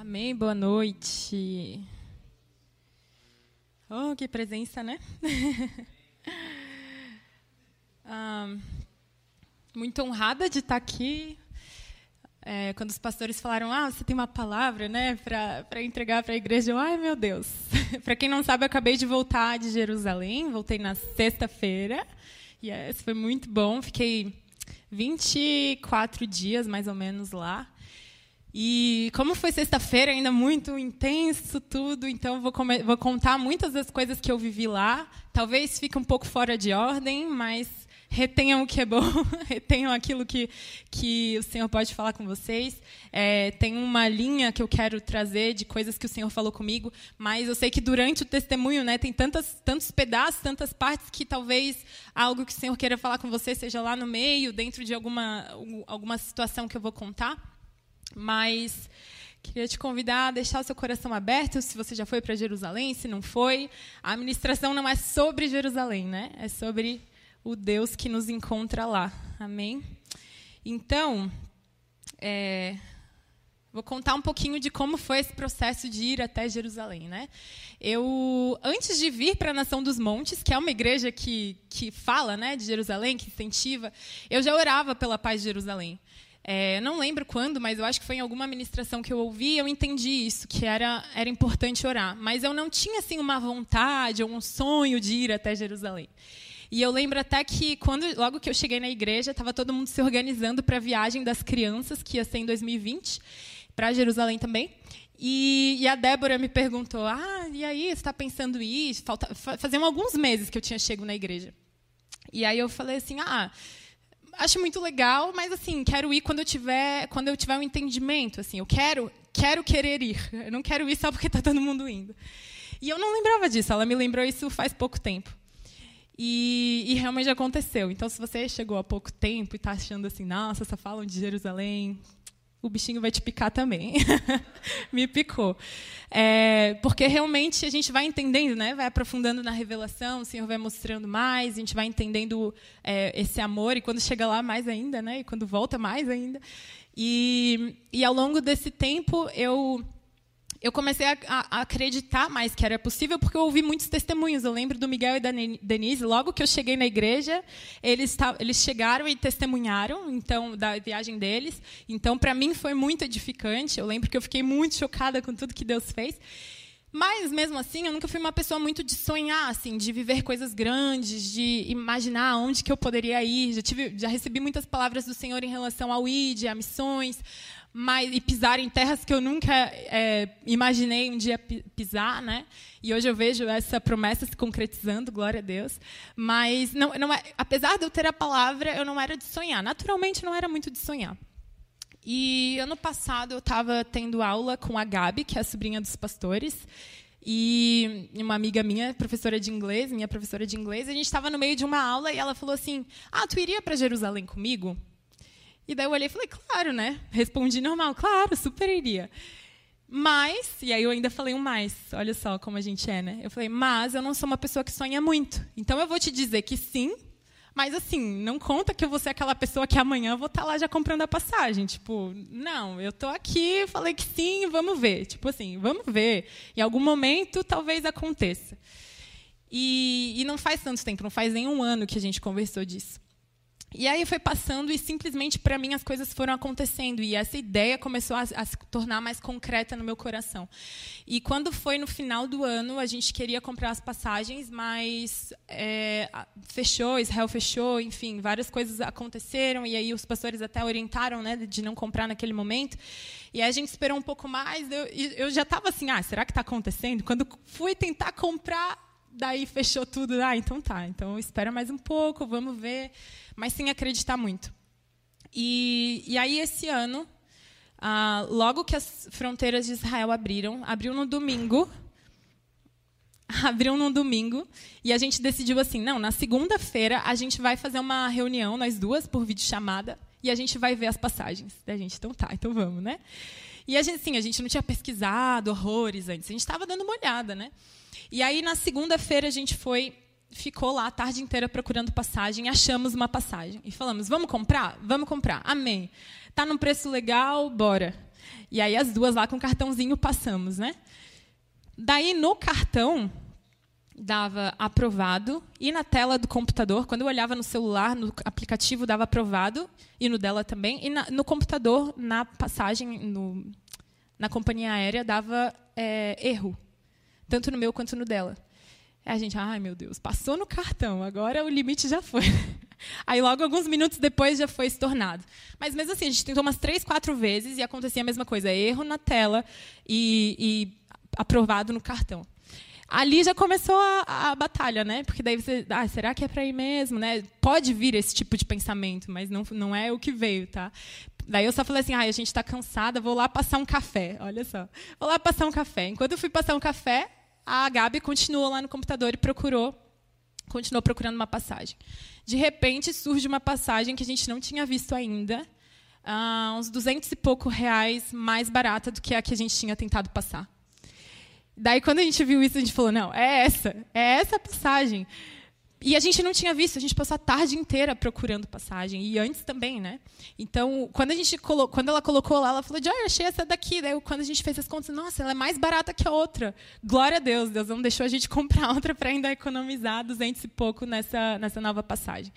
Amém, boa noite. Oh, que presença, né? muito honrada de estar aqui. É, quando os pastores falaram, ah, você tem uma palavra, né, para entregar para a igreja, eu, ai meu Deus. para quem não sabe, eu acabei de voltar de Jerusalém, voltei na sexta-feira, yes, foi muito bom. Fiquei 24 dias mais ou menos lá. E como foi sexta-feira, ainda muito intenso tudo, então vou, vou, contar muitas das coisas que eu vivi lá. Talvez fique um pouco fora de ordem, mas retenham o que é bom, retenham aquilo que, que o Senhor pode falar com vocês. É, tem uma linha que eu quero trazer de coisas que o Senhor falou comigo, mas eu sei que durante o testemunho né, tem tantas, tantos pedaços, tantas partes que talvez algo que o Senhor queira falar com você seja lá no meio, dentro de alguma, alguma situação que eu vou contar. Mas queria te convidar a deixar o seu coração aberto, se você já foi para Jerusalém, se não foi. A administração não é sobre Jerusalém, né? É sobre o Deus que nos encontra lá. Amém? Então, é, vou contar um pouquinho de como foi esse processo de ir até Jerusalém, né? Eu, antes de vir para a Nação dos Montes, que é uma igreja que, que fala né, de Jerusalém, que incentiva, eu já orava pela paz de Jerusalém. É, não lembro quando, mas eu acho que foi em alguma ministração que eu ouvi, eu entendi isso, que era, era importante orar. Mas eu não tinha assim uma vontade ou um sonho de ir até Jerusalém. E eu lembro até que quando logo que eu cheguei na igreja, estava todo mundo se organizando para a viagem das crianças que ia ser em 2020 para Jerusalém também. E, e, a Débora me perguntou: Ah, e aí, você está pensando isso? Falta, faziam alguns meses que eu tinha chego na igreja. E aí eu falei assim: Ah, acho muito legal, mas assim, quero ir quando eu tiver, quando eu tiver um entendimento, assim, eu quero, quero querer ir. Eu não quero ir só porque está todo mundo indo. E eu não lembrava disso, ela me lembrou isso faz pouco tempo. E, e realmente aconteceu. Então, se você chegou há pouco tempo e está achando assim, nossa, só falam de Jerusalém, o bichinho vai te picar também. Me picou. É, porque realmente a gente vai entendendo, né? vai aprofundando na revelação, o Senhor vai mostrando mais, a gente vai entendendo é, esse amor, e quando chega lá, mais ainda, né? e quando volta, mais ainda. E, e ao longo desse tempo, eu eu comecei a, a, acreditar mais que era possível, porque eu ouvi muitos testemunhos. Eu lembro do Miguel e da Denise, logo que eu cheguei na igreja, eles, eles chegaram e testemunharam então da viagem deles. Então, para mim, foi muito edificante. Eu lembro que eu fiquei muito chocada com tudo que Deus fez. Mas, mesmo assim, eu nunca fui uma pessoa muito de sonhar, assim, de viver coisas grandes, de imaginar onde que eu poderia ir. Já, tive, já recebi muitas palavras do Senhor em relação ao ID, a missões, mas, e pisar em terras que eu nunca é, imaginei um dia pisar, né? E hoje eu vejo essa promessa se concretizando, glória a Deus. Mas não, não é, apesar de eu ter a palavra, eu não era de sonhar. Naturalmente, não era muito de sonhar. E ano passado eu estava tendo aula com a Gabi, que é a sobrinha dos pastores, e uma amiga minha, professora de inglês, minha professora de inglês, a gente estava no meio de uma aula e ela falou assim: "Ah, tu iria para Jerusalém comigo?" E daí eu olhei e falei, claro, né? Respondi normal, claro, super iria. Mas, e aí eu ainda falei um mais, olha só como a gente é, né? Eu falei, mas eu não sou uma pessoa que sonha muito. Então eu vou te dizer que sim, mas assim, não conta que eu vou ser aquela pessoa que amanhã eu vou estar tá lá já comprando a passagem. Tipo, não, eu estou aqui, falei que sim, vamos ver. Tipo assim, vamos ver. Em algum momento talvez aconteça. E, e não faz tanto tempo, não faz nem um ano que a gente conversou disso. E aí foi passando e simplesmente para mim as coisas foram acontecendo e essa ideia começou a, a, se tornar mais concreta no meu coração. E quando foi no final do ano, a gente queria comprar as passagens, mas é, fechou, Israel fechou, enfim, várias coisas aconteceram e aí os pastores até orientaram, né, de não comprar naquele momento. E aí a gente esperou um pouco mais. Eu, eu já estava assim, ah, será que está acontecendo? Quando fui tentar comprar daí fechou tudo. Ah, então tá. Então espera mais um pouco, vamos ver. Mas sem acreditar muito. E, e aí, esse ano, ah, logo que as fronteiras de Israel abriram, abriu no domingo. Abriu no domingo e a gente decidiu assim: não, na segunda-feira a gente vai fazer uma reunião, nós duas, por videochamada, e a gente vai ver as passagens. Da gente, então tá, então vamos, né? E a gente, sim, a gente não tinha pesquisado horrores antes, a gente estava dando uma olhada, né? E aí, na segunda-feira, a gente foi, ficou lá a tarde inteira procurando passagem, achamos uma passagem. E falamos, vamos comprar? Vamos comprar. Amém. Está num preço legal, bora. E aí as duas lá com cartãozinho passamos, né? Daí no cartão dava aprovado e na tela do computador, quando eu olhava no celular, no aplicativo dava aprovado e no dela também, e na, no computador, na passagem, no, na companhia aérea, dava é, erro, tanto no meu quanto no dela. Aí a gente, ai meu Deus, passou no cartão, agora o limite já foi. Aí logo alguns minutos depois já foi estornado. Mas mesmo assim, a gente tentou umas três, quatro vezes e acontecia a mesma coisa, erro na tela e, e aprovado no cartão ali já começou a, a, batalha, né? Porque daí você, ah, será que é para ir mesmo, né? Pode vir esse tipo de pensamento, mas não, não é o que veio, tá? Daí eu só falei assim, ah, a gente está cansada, vou lá passar um café. Olha só, vou lá passar um café. Enquanto eu fui passar um café, a Gabi continuou lá no computador e procurou, continuou procurando uma passagem. De repente surge uma passagem que a gente não tinha visto ainda, uh, uns duzentos e pouco reais mais barata do que a que a gente tinha tentado passar. Daí, quando a gente viu isso, a gente falou: não, é essa, é essa passagem. E a gente não tinha visto, a gente passou a tarde inteira procurando passagem, e antes também, né? Então, quando, a gente colo... quando ela colocou lá, ela falou, Joy, achei essa daqui. Daí, quando a gente fez as contas, nossa, ela é mais barata que a outra. Glória a Deus, Deus não deixou a gente comprar outra para ainda economizar 200 e pouco nessa, nessa nova passagem.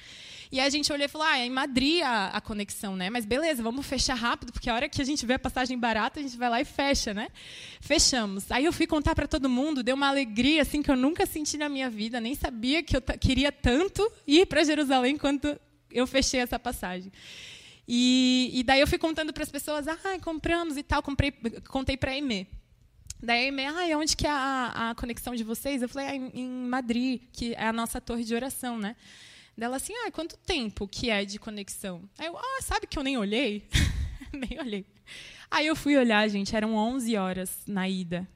E a gente olhou e falou, ah, é em Madrid a, a conexão, né? Mas beleza, vamos fechar rápido, porque a hora que a gente vê a passagem barata, a gente vai lá e fecha, né? Fechamos. Aí eu fui contar para todo mundo, deu uma alegria assim que eu nunca senti na minha vida, nem sabia que eu queria tanto ir para Jerusalém quanto eu fechei essa passagem. E, e daí eu fui contando para as pessoas, ah, compramos e tal, comprei, contei para a Aimee. Daí a Aimee, ah, onde que é a, a conexão de vocês? Eu falei, ah, em, em Madrid, que é a nossa torre de oração, né? Dela assim, ah, quanto tempo que é de conexão? Aí eu, ah, sabe que eu nem olhei? nem olhei. Aí eu fui olhar, gente, eram 11 horas na ida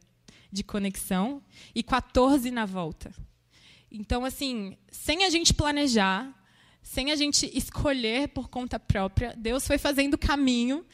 de conexão e 14 na volta. Então, assim, sem a gente planejar, sem a gente escolher por conta própria, Deus foi fazendo caminho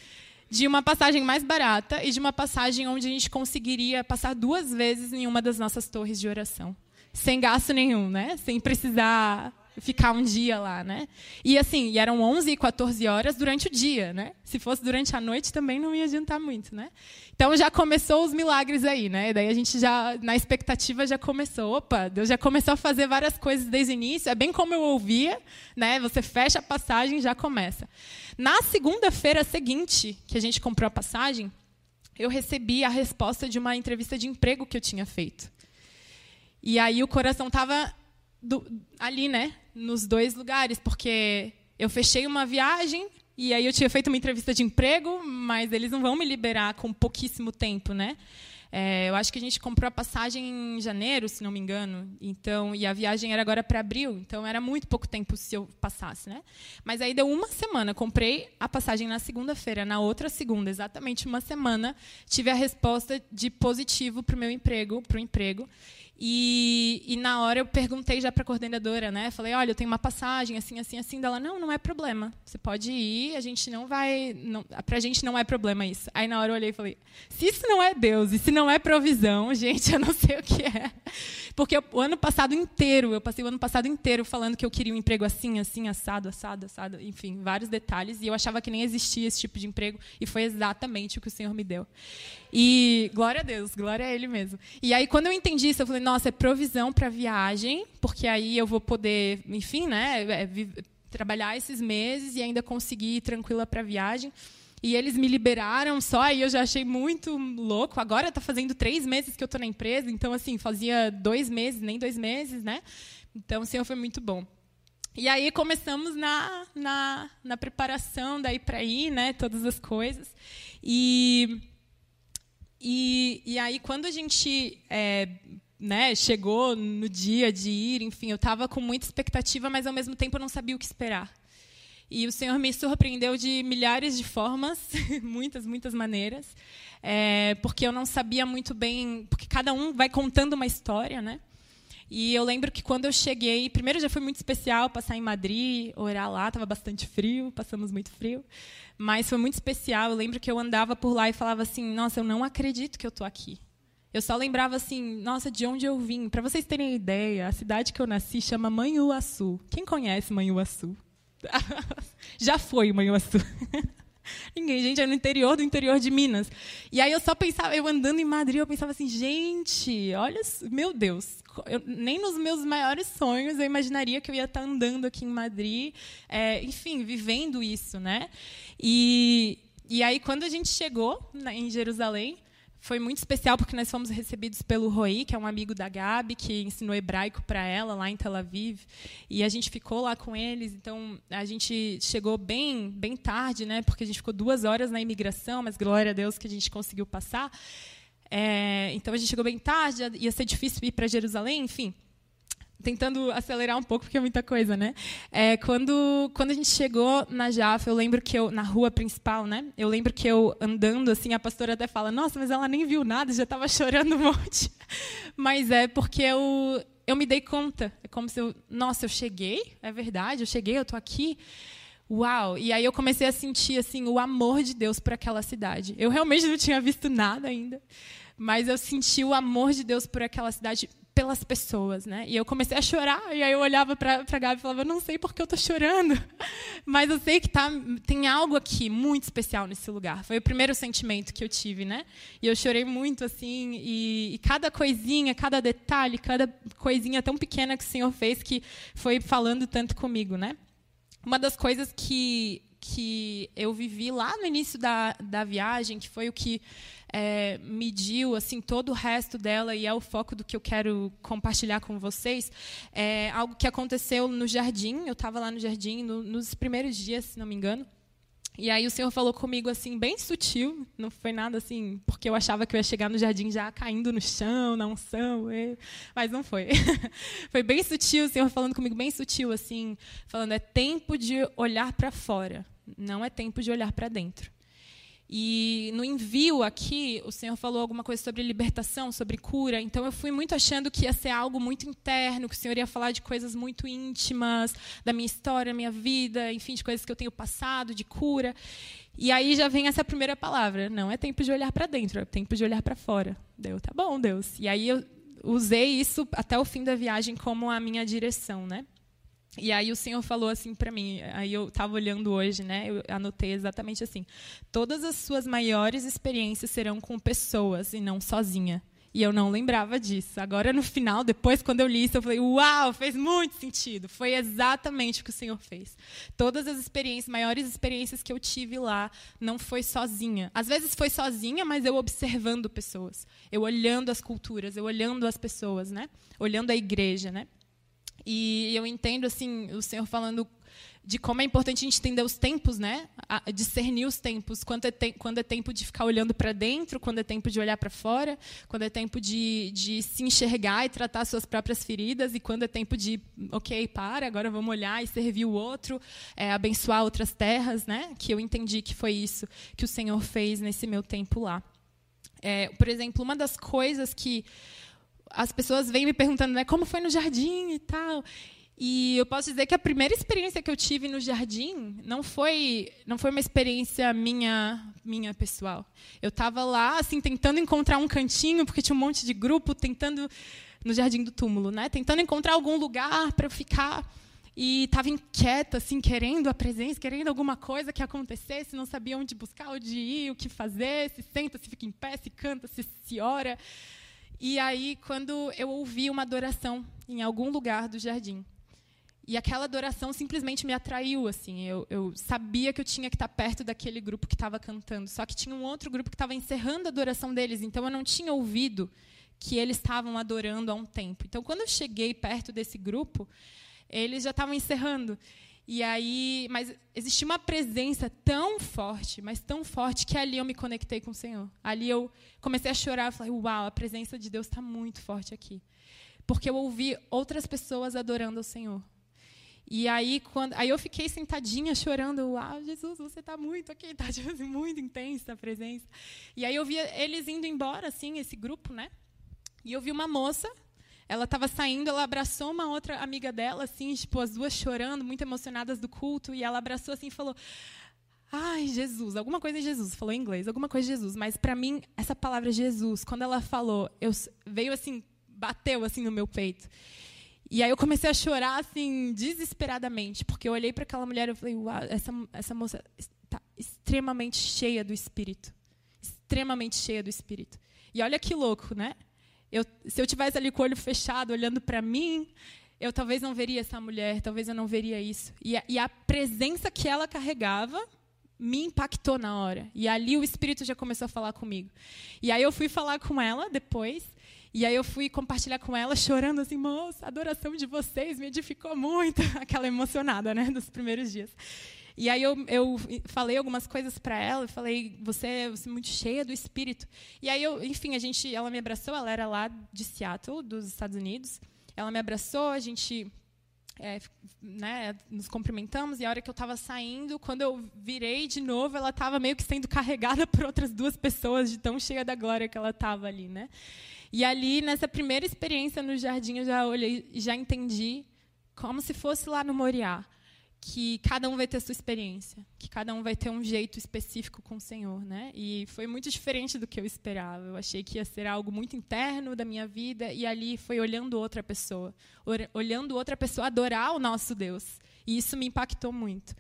de uma passagem mais barata e de uma passagem onde a gente conseguiria passar duas vezes em uma das nossas torres de oração, sem gasto nenhum, né? Sem precisar ficar um dia lá, né? E assim, eram 11 e 14 horas durante o dia, né? Se fosse durante a noite também não ia adiantar muito, né? Então já começou os milagres aí, né? Daí a gente já na expectativa já começou, opa, Deus já começou a fazer várias coisas desde o início, é bem como eu ouvia, né? Você fecha a passagem, já começa. Na segunda-feira seguinte, que a gente comprou a passagem, eu recebi a resposta de uma entrevista de emprego que eu tinha feito. E aí o coração estava ali, né, nos dois lugares, porque eu fechei uma viagem e aí eu tinha feito uma entrevista de emprego, mas eles não vão me liberar com pouquíssimo tempo, né? É, eu acho que a gente comprou a passagem em janeiro, se não me engano. Então, e a viagem era agora para abril, então era muito pouco tempo se eu passasse, né? Mas aí deu uma semana, comprei a passagem na segunda-feira, na outra segunda, exatamente uma semana, tive a resposta de positivo para o meu emprego, para o emprego. E, e, na hora eu perguntei já para a coordenadora, né? Falei, olha, eu tenho uma passagem assim, assim, assim. Dela, não, não é problema. Você pode ir, a gente não vai. Para a gente não é problema isso. Aí na hora eu olhei e falei, se isso não é Deus e se não é provisão, gente, eu não sei o que é. Porque eu, o ano passado inteiro, eu passei o ano passado inteiro falando que eu queria um emprego assim, assim, assado, assado, assado, enfim, vários detalhes. E eu achava que nem existia esse tipo de emprego. E foi exatamente o que o Senhor me deu. E glória a Deus, glória a Ele mesmo. E aí, quando eu entendi isso, eu falei, nossa, é provisão para viagem, porque aí eu vou poder, enfim, né, é, trabalhar esses meses e ainda conseguir ir tranquila para viagem. E eles me liberaram só, e eu já achei muito louco. Agora está fazendo três meses que eu estou na empresa, então, assim, fazia dois meses, nem dois meses, né? Então, o Senhor foi muito bom. E aí começamos na, na, na preparação daí para ir, né? Todas as coisas. E, e, e aí, quando a gente é, né, chegou no dia de ir, enfim, eu estava com muita expectativa, mas ao mesmo tempo eu não sabia o que esperar. E o Senhor me surpreendeu de milhares de formas, muitas, muitas maneiras, é, porque eu não sabia muito bem, porque cada um vai contando uma história, né? E eu lembro que quando eu cheguei, primeiro já foi muito especial passar em Madrid, orar lá, estava bastante frio, passamos muito frio, mas foi muito especial. Eu lembro que eu andava por lá e falava assim: Nossa, eu não acredito que eu estou aqui. Eu só lembrava assim: Nossa, de onde eu vim? Para vocês terem ideia, a cidade que eu nasci chama Manhuaçu. Quem conhece Manhuaçu? Já foi Manhuaçu. Ninguém, gente, é no interior do interior de Minas. E aí eu só pensava, eu andando em Madrid, eu pensava assim, gente, olha, meu Deus, eu, nem nos meus maiores sonhos eu imaginaria que eu ia estar andando aqui em Madrid, é, enfim, vivendo isso, né? E, e aí quando a gente chegou na, em Jerusalém, foi muito especial porque nós fomos recebidos pelo Roi, que é um amigo da Gabi, que ensinou hebraico para ela lá em Tel Aviv, e a gente ficou lá com eles. Então a gente chegou bem, bem tarde, né? Porque a gente ficou duas horas na imigração, mas glória a Deus que a gente conseguiu passar. É, então a gente chegou bem tarde, ia ser difícil ir para Jerusalém, enfim tentando acelerar um pouco, porque é muita coisa, né? É, quando, quando a gente chegou na Jaffa, eu lembro que eu, na rua principal, né? Eu lembro que eu andando, assim, a pastora até fala, nossa, mas ela nem viu nada, já estava chorando um monte. Mas é porque eu, eu me dei conta. É como se eu, nossa, eu cheguei, é verdade, eu cheguei, eu estou aqui. Uau! E aí eu comecei a sentir, assim, o amor de Deus por aquela cidade. Eu realmente não tinha visto nada ainda, mas eu senti o amor de Deus por aquela cidade pelas pessoas, né? E eu comecei a chorar, e aí eu olhava para a Gabi e falava, não sei por que eu estou chorando, mas eu sei que tá, tem algo aqui muito especial nesse lugar. Foi o primeiro sentimento que eu tive, né? E eu chorei muito, assim, e, e cada coisinha, cada detalhe, cada coisinha tão pequena que o Senhor fez que foi falando tanto comigo, né? Uma das coisas que, que eu vivi lá no início da, da viagem, que foi o que é, mediu assim todo o resto dela e é o foco do que eu quero compartilhar com vocês. É algo que aconteceu no jardim. Eu estava lá no jardim no, nos primeiros dias, se não me engano. E aí o Senhor falou comigo assim, bem sutil, não foi nada assim, porque eu achava que eu ia chegar no jardim já caindo no chão, na unção, mas não foi. foi bem sutil, o Senhor falando comigo bem sutil assim, falando é tempo de olhar para fora, não é tempo de olhar para dentro. E no envio aqui, o Senhor falou alguma coisa sobre libertação, sobre cura. Então eu fui muito achando que ia ser algo muito interno, que o Senhor ia falar de coisas muito íntimas, da minha história, minha vida, enfim, de coisas que eu tenho passado, de cura. E aí já vem essa primeira palavra: não é tempo de olhar para dentro, é tempo de olhar para fora. Deu, tá bom, Deus. E aí eu usei isso até o fim da viagem como a minha direção, né? E aí o Senhor falou assim para mim, aí eu estava olhando hoje, né? Eu anotei exatamente assim: todas as suas maiores experiências serão com pessoas e não sozinha. E eu não lembrava disso. Agora no final, depois quando eu li isso, eu falei: "Uau, fez muito sentido. Foi exatamente o que o Senhor fez. Todas as experiências, maiores experiências que eu tive lá, não foi sozinha. Às vezes foi sozinha, mas eu observando pessoas, eu olhando as culturas, eu olhando as pessoas, né? Olhando a igreja, né? E eu entendo assim o Senhor falando de como é importante a gente entender os tempos, né? A, discernir os tempos, quando é, te, quando é tempo de ficar olhando para dentro, quando é tempo de olhar para fora, quando é tempo de, de se enxergar e tratar suas próprias feridas, e quando é tempo de, ok, para, agora vamos olhar e servir o outro, é, abençoar outras terras, né? Que eu entendi que foi isso que o Senhor fez nesse meu tempo lá. É, por exemplo, uma das coisas que as pessoas vêm me perguntando, né, como foi no jardim e tal. E eu posso dizer que a primeira experiência que eu tive no jardim não foi não foi uma experiência minha minha pessoal. Eu estava lá assim tentando encontrar um cantinho porque tinha um monte de grupo tentando no jardim do túmulo, né? Tentando encontrar algum lugar para ficar e estava inquieta assim, querendo a presença, querendo alguma coisa que acontecesse, não sabia onde buscar, onde ir, o que fazer, se senta, se fica em pé, se canta, se se ora. E aí, quando eu ouvi uma adoração em algum lugar do jardim, e aquela adoração simplesmente me atraiu, assim. Eu, eu sabia que eu tinha que estar perto daquele grupo que estava cantando. Só que tinha um outro grupo que estava encerrando a adoração deles, então eu não tinha ouvido que eles estavam adorando há um tempo. Então, quando eu cheguei perto desse grupo, eles já estavam encerrando. E aí, mas existia uma presença tão forte, mas tão forte que ali eu me conectei com o Senhor. Ali eu comecei a chorar, falei: "Uau, a presença de Deus está muito forte aqui", porque eu ouvi outras pessoas adorando o Senhor. E aí quando, aí eu fiquei sentadinha chorando, uau, Jesus, você está muito aqui, está muito intensa a presença. E aí eu vi eles indo embora, assim, esse grupo, né? E eu vi uma moça ela estava saindo, ela abraçou uma outra amiga dela, assim, tipo, as duas chorando, muito emocionadas do culto, e ela abraçou assim e falou: Ai, Jesus, alguma coisa em Jesus, falou em inglês, alguma coisa em Jesus, mas para mim, essa palavra Jesus, quando ela falou, eu, veio assim, bateu assim no meu peito. E aí eu comecei a chorar assim desesperadamente, porque eu olhei para aquela mulher e falei, uau, essa essa moça está extremamente cheia do Espírito. Extremamente cheia do Espírito. E olha que louco, né? Eu, se eu tivesse ali com o olho fechado, olhando para mim, eu talvez não veria essa mulher, talvez eu não veria isso. E a, e a presença que ela carregava me impactou na hora. E ali o Espírito já começou a falar comigo. E aí eu fui falar com ela depois. E aí eu fui compartilhar com ela, chorando assim, moça, a adoração de vocês me edificou muito. Aquela emocionada, né, dos primeiros dias. E aí eu, eu falei algumas coisas para ela, falei, você, você é muito cheia do Espírito. E aí eu, enfim, a gente, ela me abraçou, ela era lá de Seattle, dos Estados Unidos. Ela me abraçou, a gente é, né, nos cumprimentamos e a hora que eu estava saindo, quando eu virei de novo, ela estava meio que sendo carregada por outras duas pessoas de tão cheia da glória que ela estava ali, né? E ali nessa primeira experiência no jardim eu já olhei, já entendi como se fosse lá no Moriá que cada um vai ter a sua experiência, que cada um vai ter um jeito específico com o Senhor, né? E foi muito diferente do que eu esperava. Eu achei que ia ser algo muito interno da minha vida e ali foi olhando outra pessoa, olhando outra pessoa adorar o nosso Deus. E isso me impactou muito.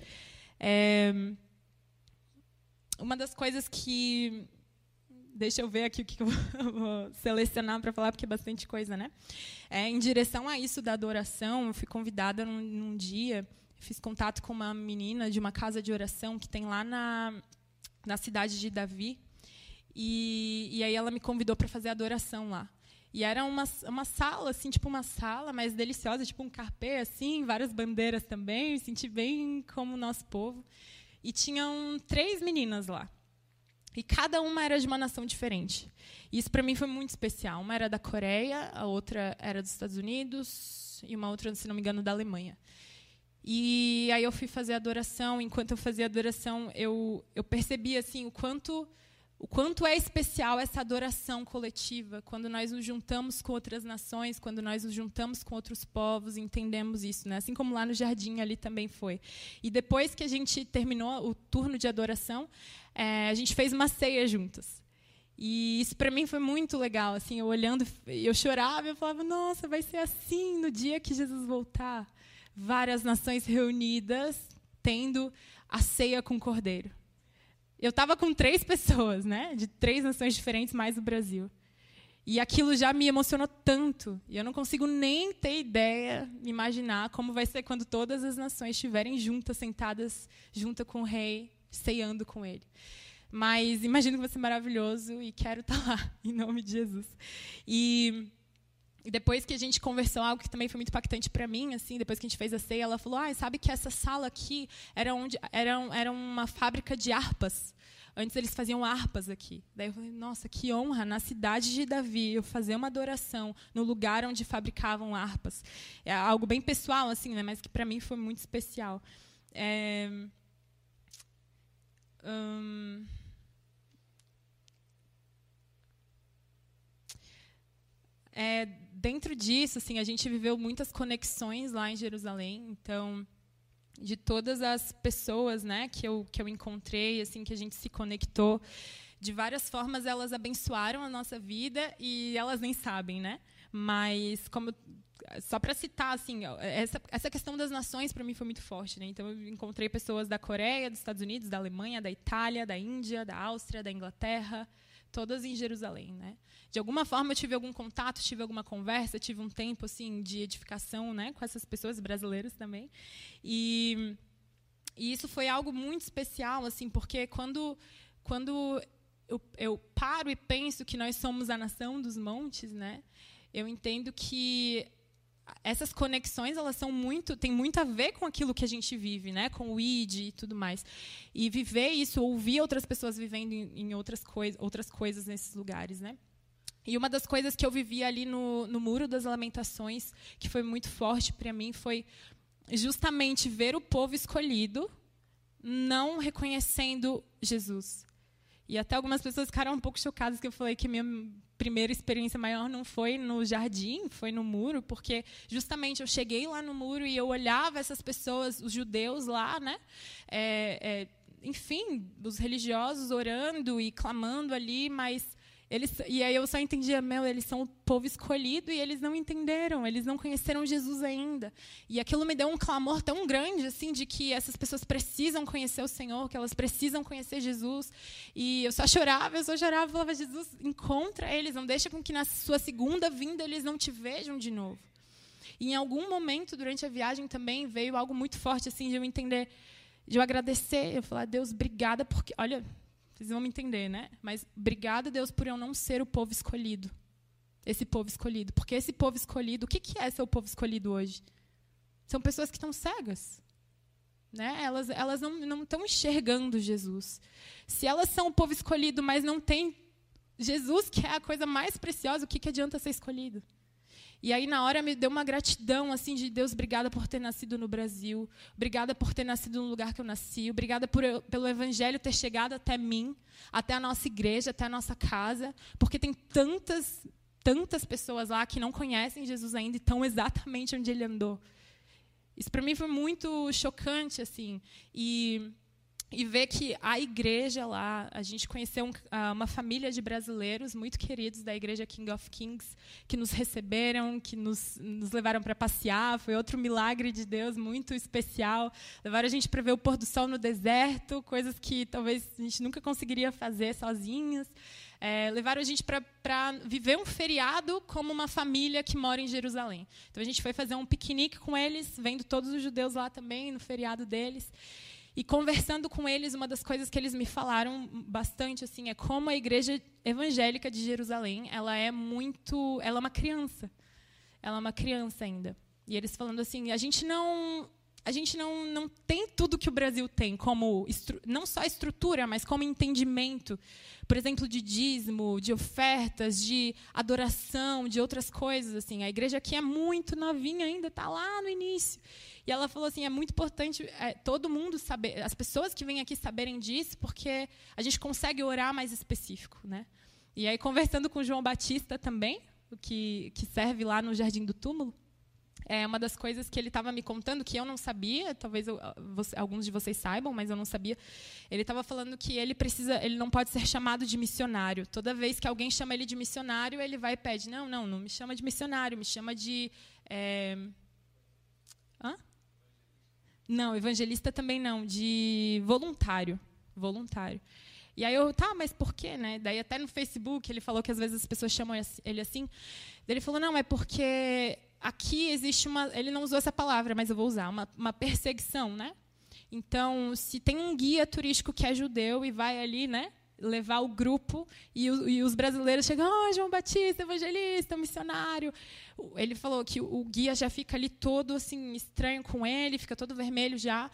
É... Uma das coisas que deixa eu ver aqui o que eu vou selecionar para falar, porque é bastante coisa, né? É, em direção a isso da adoração, eu fui convidada num, num dia fiz contato com uma menina de uma casa de oração que tem lá na, na cidade de Davi. E, e aí ela me convidou para fazer adoração lá. E era uma, uma sala, assim, tipo uma sala mais deliciosa, tipo um carpê, assim, várias bandeiras também. Me senti bem como o nosso povo. E tinham três meninas lá. E cada uma era de uma nação diferente. E isso para mim foi muito especial. Uma era da Coreia, a outra era dos Estados Unidos e uma outra, se não me engano, da Alemanha. E aí eu fui fazer adoração. Enquanto eu fazia adoração, eu, eu percebi assim o quanto o quanto é especial essa adoração coletiva quando nós nos juntamos com outras nações, quando nós nos juntamos com outros povos, entendemos isso, né? Assim como lá no jardim ali também foi. E depois que a gente terminou o turno de adoração, é, a gente fez uma ceia juntas. E isso para mim foi muito legal, assim, eu olhando, eu chorava, eu falava, nossa, vai ser assim no dia que Jesus voltar várias nações reunidas, tendo a ceia com o cordeiro. Eu estava com três pessoas, né, de três nações diferentes, mais o Brasil. E aquilo já me emocionou tanto. E eu não consigo nem ter ideia, imaginar como vai ser quando todas as nações estiverem juntas, sentadas junto com o rei, ceando com ele. Mas imagino que vai ser maravilhoso e quero estar lá, em nome de Jesus. E e depois que a gente conversou, algo que também foi muito impactante para mim, assim, depois que a gente fez a ceia, ela falou: ah, sabe que essa sala aqui era, onde, era, era uma fábrica de harpas. Antes eles faziam harpas aqui. Daí eu falei, nossa, que honra, na cidade de Davi, eu fazer uma adoração no lugar onde fabricavam harpas. É algo bem pessoal, assim, né, mas que para mim foi muito especial. É, hum, é, dentro disso, assim, a gente viveu muitas conexões lá em Jerusalém. Então, de todas as pessoas, né, que eu que eu encontrei, assim, que a gente se conectou, de várias formas elas abençoaram a nossa vida e elas nem sabem, né? Mas como só para citar assim, essa, essa questão das nações para mim foi muito forte, né? Então eu encontrei pessoas da Coreia, dos Estados Unidos, da Alemanha, da Itália, da Índia, da Áustria, da Inglaterra, todas em Jerusalém, né? De alguma forma eu tive algum contato, tive alguma conversa, tive um tempo assim de edificação, né, com essas pessoas brasileiras também. E, e isso foi algo muito especial, assim, porque quando quando eu, eu paro e penso que nós somos a nação dos montes, né? Eu entendo que essas conexões elas são muito tem muito a ver com aquilo que a gente vive né? Com o id e tudo mais. E viver isso ouvir outras pessoas vivendo em, em outras coisas outras coisas nesses lugares né? E uma das coisas que eu vivi ali no, no muro das lamentações que foi muito forte para mim foi justamente ver o povo escolhido não reconhecendo Jesus. E até algumas pessoas ficaram um pouco chocadas que eu falei que minha primeira experiência maior não foi no jardim, foi no muro, porque justamente eu cheguei lá no muro e eu olhava essas pessoas, os judeus lá, né? É, é, enfim, os religiosos orando e clamando ali, mas Eles, e aí eu só entendia, meu, eles são o povo escolhido e eles não entenderam, eles não conheceram Jesus ainda. E aquilo me deu um clamor tão grande, assim, de que essas pessoas precisam conhecer o Senhor, que elas precisam conhecer Jesus. E eu só chorava, eu só chorava, falava, Jesus, encontra eles, não deixa com que na sua segunda vinda eles não te vejam de novo. E em algum momento durante a viagem também veio algo muito forte, assim, de eu entender, de eu agradecer, eu falar, Deus, obrigada, porque, olha, vocês vão me entender, né? Mas obrigada, Deus, por eu não ser o povo escolhido. Esse povo escolhido. Porque esse povo escolhido, o que, que é ser o povo escolhido hoje? São pessoas que estão cegas. Né? Elas, elas não, não estão enxergando Jesus. Se elas são o povo escolhido, mas não têm Jesus, que é a coisa mais preciosa, o que, que adianta ser escolhido? E aí, na hora, me deu uma gratidão, assim, de Deus, obrigada por ter nascido no Brasil, obrigada por ter nascido no lugar que eu nasci, obrigada por, pelo Evangelho ter chegado até mim, até a nossa igreja, até a nossa casa, porque tem tantas, tantas pessoas lá que não conhecem Jesus ainda e estão exatamente onde ele andou. Isso para mim foi muito chocante, assim, e e ver que a igreja lá, a gente conheceu um, ah, uma família de brasileiros muito queridos da igreja King of Kings, que nos receberam, que nos, nos levaram para passear, foi outro milagre de Deus muito especial. Levaram a gente para ver o pôr do sol no deserto, coisas que talvez a gente nunca conseguiria fazer sozinhos. É, levaram a gente para viver um feriado como uma família que mora em Jerusalém. Então a gente foi fazer um piquenique com eles, vendo todos os judeus lá também, no feriado deles. E conversando com eles, uma das coisas que eles me falaram bastante assim é como a igreja evangélica de Jerusalém, ela é muito, ela é uma criança. Ela é uma criança ainda. E eles falando assim, a gente não a gente não, não tem tudo que o Brasil tem, como não só estrutura, mas como entendimento, por exemplo, de dízimo, de ofertas, de adoração, de outras coisas. assim. A igreja aqui é muito novinha ainda, está lá no início. E ela falou assim: é muito importante é, todo mundo saber, as pessoas que vêm aqui saberem disso, porque a gente consegue orar mais específico. Né? E aí, conversando com o João Batista também, que, que serve lá no Jardim do Túmulo, é uma das coisas que ele estava me contando que eu não sabia, talvez eu, você, alguns de vocês saibam, mas eu não sabia. Ele estava falando que ele precisa, ele não pode ser chamado de missionário. Toda vez que alguém chama ele de missionário, ele vai e pede: não, não, não me chama de missionário, me chama de é... Hã? Não, evangelista também não, de voluntário, voluntário. E aí eu, tá, mas por quê, né? Daí até no Facebook ele falou que às vezes as pessoas chamam ele assim. Ele falou, não, é porque aqui existe uma, ele não usou essa palavra, mas eu vou usar, uma, uma perseguição, né? Então, se tem um guia turístico que é judeu e vai ali, né, levar o grupo e, o, e os brasileiros chegam, oh, João Batista, evangelista, missionário. Ele falou que o guia já fica ali todo assim estranho com ele, fica todo vermelho já.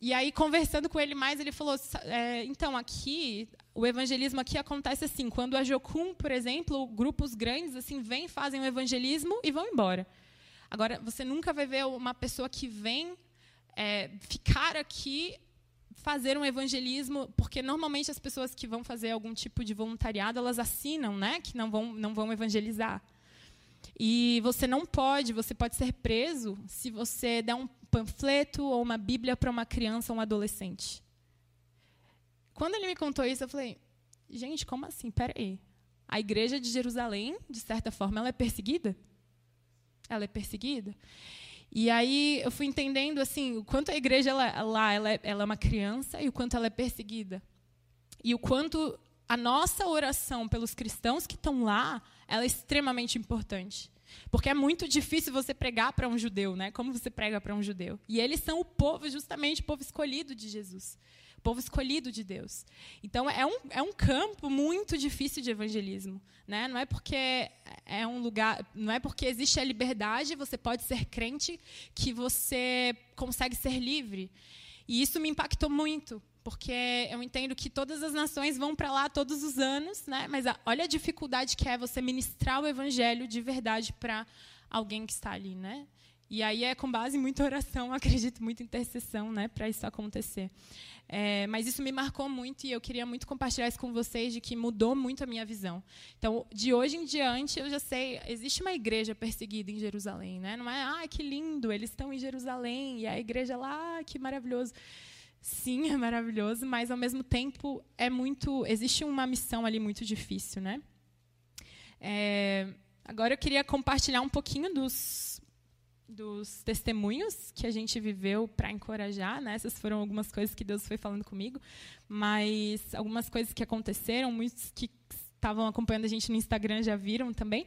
E aí conversando com ele mais, ele falou, é, então aqui o evangelismo aqui acontece assim, quando a Jocum, por exemplo, grupos grandes assim vêm, fazem o evangelismo e vão embora. Agora você nunca vai ver uma pessoa que vem é, ficar aqui fazer um evangelismo, porque normalmente as pessoas que vão fazer algum tipo de voluntariado, elas assinam, né, que não vão não vão evangelizar. E você não pode, você pode ser preso se você der um panfleto ou uma Bíblia para uma criança ou um adolescente. Quando ele me contou isso, eu falei: gente, como assim? Pera aí. A igreja de Jerusalém, de certa forma, ela é perseguida? Ela é perseguida? E aí eu fui entendendo assim o quanto a igreja ela, lá ela é, ela é uma criança e o quanto ela é perseguida. E o quanto a nossa oração pelos cristãos que estão lá, ela é extremamente importante. Porque é muito difícil você pregar para um judeu, né? Como você prega para um judeu? E eles são o povo, justamente o povo escolhido de Jesus povo escolhido de Deus. Então é um, é um campo muito difícil de evangelismo, né? Não é porque é um lugar, não é porque existe a liberdade, você pode ser crente que você consegue ser livre. E isso me impactou muito, porque eu entendo que todas as nações vão para lá todos os anos, né? Mas a, olha a dificuldade que é você ministrar o evangelho de verdade para alguém que está ali, né? E aí é com base em muita oração, acredito, muita intercessão, né, para isso acontecer. É, mas isso me marcou muito e eu queria muito compartilhar isso com vocês de que mudou muito a minha visão. Então, de hoje em diante, eu já sei, existe uma igreja perseguida em Jerusalém, né? Não é, ah, que lindo, eles estão em Jerusalém e a igreja lá, ah, que maravilhoso. Sim, é maravilhoso, mas ao mesmo tempo é muito, existe uma missão ali muito difícil, né? É, agora eu queria compartilhar um pouquinho dos, dos testemunhos que a gente viveu para encorajar. Né? Essas foram algumas coisas que Deus foi falando comigo, mas algumas coisas que aconteceram, muitos que estavam acompanhando a gente no Instagram já viram também.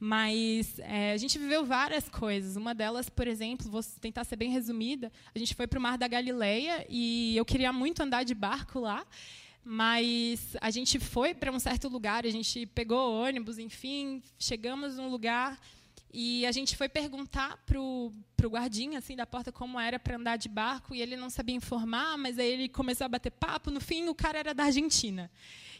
Mas é, a gente viveu várias coisas. Uma delas, por exemplo, vou tentar ser bem resumida. A gente foi para o Mar da Galileia e eu queria muito andar de barco lá. Mas a gente foi para um certo lugar, a gente pegou ônibus, enfim, chegamos num lugar e a gente foi perguntar para o guardinha assim da porta como era para andar de barco e ele não sabia informar, mas aí ele começou a bater papo. No fim, o cara era da Argentina.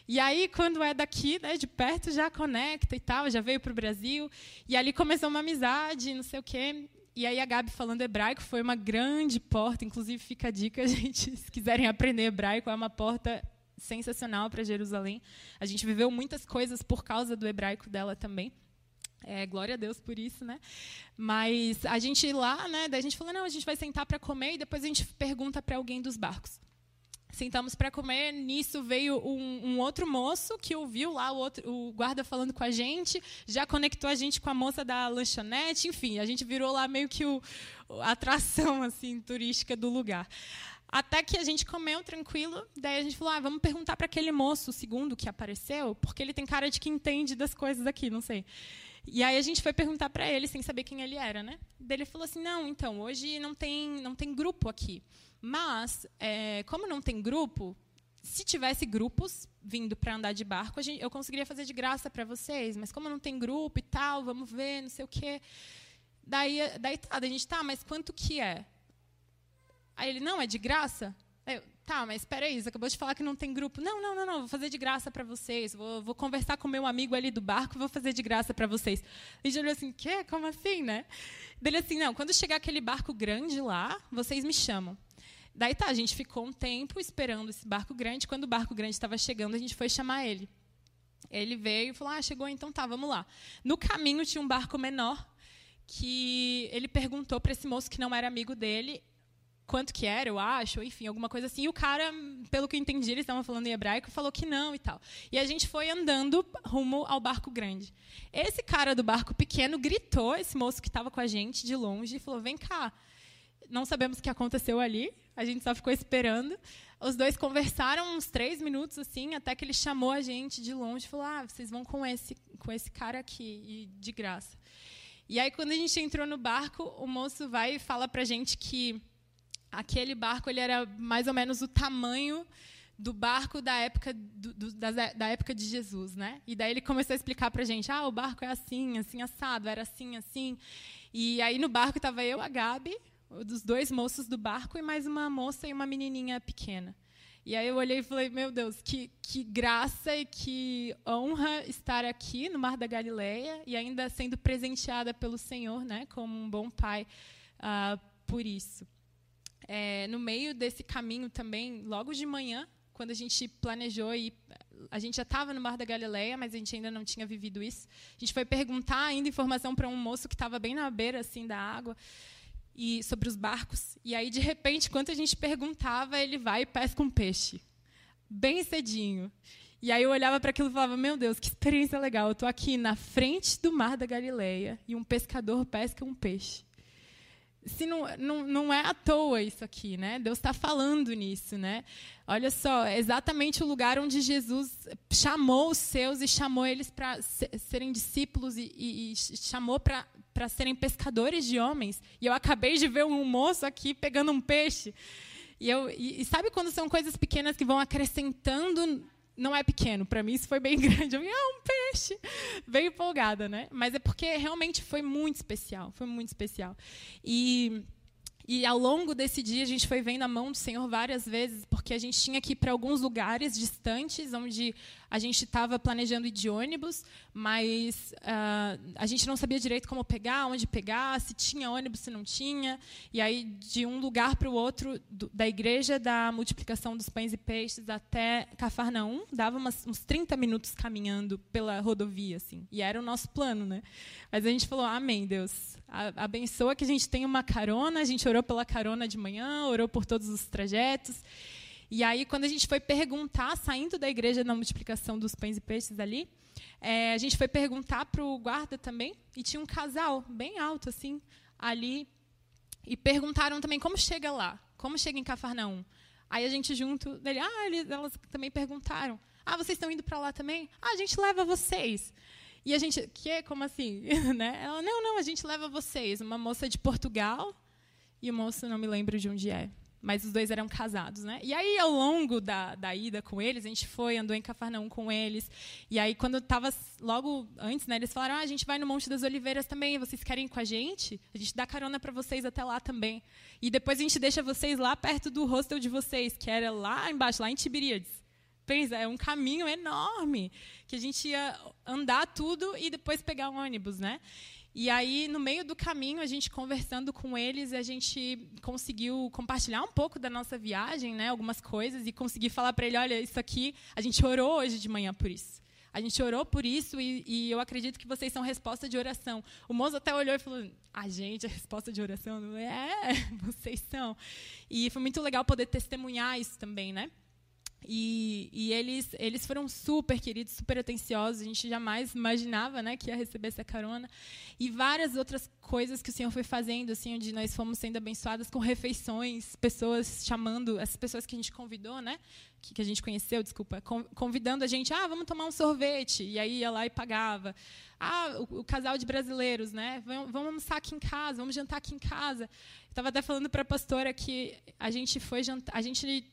E aí, quando é daqui, né, de perto, já conecta e tal, já veio para o Brasil. E ali começou uma amizade, não sei o quê. E aí a Gabi falando hebraico foi uma grande porta. Inclusive, fica a dica, gente, se quiserem aprender hebraico, é uma porta sensacional para Jerusalém. A gente viveu muitas coisas por causa do hebraico dela também. É, glória a Deus por isso, né? Mas a gente lá, né? Daí a gente falou, não, a gente vai sentar para comer e depois a gente pergunta para alguém dos barcos. Sentamos para comer, nisso veio um, um, outro moço que ouviu lá o, outro, o guarda falando com a gente, já conectou a gente com a moça da lanchonete, enfim, a gente virou lá meio que o, a atração assim turística do lugar. Até que a gente comeu tranquilo, daí a gente falou: ah, vamos perguntar para aquele moço, o segundo que apareceu, porque ele tem cara de que entende das coisas aqui, não sei. E aí a gente foi perguntar para ele, sem saber quem ele era, né? Daí ele falou assim: não, então, hoje não tem, não tem grupo aqui. Mas, é, como não tem grupo, se tivesse grupos vindo para andar de barco, gente, eu conseguiria fazer de graça para vocês. Mas como não tem grupo e tal, vamos ver, não sei o quê. Daí, daí tá, a gente tá, mas quanto que é? Aí ele, não, é de graça? Eu, tá, mas espera aí, você acabou de falar que não tem grupo. Não, não, não, não, vou fazer de graça para vocês. Vou, vou conversar com meu amigo ali do barco vou fazer de graça para vocês. E ele olhou assim, quê? Como assim, né? Dele assim, não, quando chegar aquele barco grande lá, vocês me chamam. Daí tá, a gente ficou um tempo esperando esse barco grande. Quando o barco grande estava chegando, a gente foi chamar ele. Ele veio e falou: Ah, chegou, então tá, vamos lá. No caminho tinha um barco menor que ele perguntou para esse moço que não era amigo dele quanto que era, eu acho, enfim, alguma coisa assim. E o cara, pelo que eu entendi, eles estavam falando em hebraico, falou que não e tal. E a gente foi andando rumo ao barco grande. Esse cara do barco pequeno gritou, esse moço que estava com a gente de longe, e falou: Vem cá. Não sabemos o que aconteceu ali, a gente só ficou esperando. Os dois conversaram uns três minutos, assim, até que ele chamou a gente de longe e falou: Ah, vocês vão com esse, com esse cara aqui, e de graça. E aí, quando a gente entrou no barco, o moço vai e fala a gente que aquele barco ele era mais ou menos o tamanho do barco da época do, do, da, da, época de Jesus, né? E daí ele começou a explicar para a gente, ah, o barco é assim, assim assado, era assim, assim. E aí no barco estava eu, a Gabi, dos dois moços do barco e mais uma moça e uma menininha pequena. E aí eu olhei e falei, meu Deus, que, que graça e que honra estar aqui no Mar da Galileia e ainda sendo presenteada pelo Senhor, né, como um bom pai, uh, por isso. É, no meio desse caminho também, logo de manhã, quando a gente planejou e a gente já estava no Mar da Galileia, mas a gente ainda não tinha vivido isso. A gente foi perguntar ainda informação para um moço que estava bem na beira assim da água e sobre os barcos. E aí de repente, quando a gente perguntava, ele vai e pesca um peixe, bem cedinho. E aí eu olhava para aquilo e falava: Meu Deus, que experiência legal! Eu estou aqui na frente do Mar da Galileia e um pescador pesca um peixe se não, não, não é à toa isso aqui, né? Deus está falando nisso, né? Olha só, é exatamente o lugar onde Jesus chamou os seus e chamou eles para serem discípulos e, e, e chamou para serem pescadores de homens. E eu acabei de ver um moço aqui pegando um peixe. E, eu, e, e sabe quando são coisas pequenas que vão acrescentando não é pequeno. Para mim, isso foi bem grande. Eu ah, um peixe. Bem empolgada, né? Mas é porque realmente foi muito especial. Foi muito especial. E e ao longo desse dia a gente foi vendo a mão do Senhor várias vezes, porque a gente tinha que ir para alguns lugares distantes, onde a gente estava planejando ir de ônibus, mas uh, a gente não sabia direito como pegar, onde pegar, se tinha ônibus, se não tinha. E aí, de um lugar para o outro, do, da igreja da multiplicação dos pães e peixes até Cafarnaum, dava umas, uns 30 minutos caminhando pela rodovia. assim. E era o nosso plano. Né? Mas a gente falou: Amém, Deus. Abençoa que a gente tenha uma carona, a gente orou pela carona de manhã, orou por todos os trajetos. E aí, quando a gente foi perguntar, saindo da igreja na multiplicação dos pães e peixes ali, é, a gente foi perguntar para o guarda também, e tinha um casal bem alto, assim, ali, e perguntaram também como chega lá, como chega em Cafarnaum. Aí a gente junto dele, ah, eles, elas também perguntaram, ah, vocês estão indo para lá também? Ah, a gente leva vocês. E a gente, que? Como assim? né? Ela, não, não, a gente leva vocês. Uma moça de Portugal e o moço, não me lembro de onde é mas os dois eram casados, né? E aí, ao longo da, da ida com eles, a gente foi, andou em Cafarnaum com eles. E aí, quando estava logo antes, né, eles falaram: ah, a gente vai no Monte das Oliveiras também. Vocês querem ir com a gente? A gente dá carona para vocês até lá também. E depois a gente deixa vocês lá perto do hostel de vocês, que era lá embaixo, lá em Tiberíades. Pensa, é um caminho enorme que a gente ia andar tudo e depois pegar um ônibus, né? E aí, no meio do caminho, a gente conversando com eles, a gente conseguiu compartilhar um pouco da nossa viagem, né, algumas coisas, e conseguir falar para ele: olha, isso aqui, a gente orou hoje de manhã por isso. A gente orou por isso e, e, eu acredito que vocês são resposta de oração. O moço até olhou e falou: a gente é resposta de oração? Não é, vocês são. E foi muito legal poder testemunhar isso também, né? E, e, eles, eles foram super queridos, super atenciosos. A gente jamais imaginava né, que ia receber essa carona. E várias outras coisas que o Senhor foi fazendo, assim, onde nós fomos sendo abençoadas com refeições, pessoas chamando, as pessoas que a gente convidou, né, que, que a gente conheceu, desculpa, convidando a gente, ah, vamos tomar um sorvete. E aí ia lá e pagava. Ah, o, o casal de brasileiros, né, vamos, vamos almoçar aqui em casa, vamos jantar aqui em casa. Estava até falando para a pastora que a gente foi jantar, a gente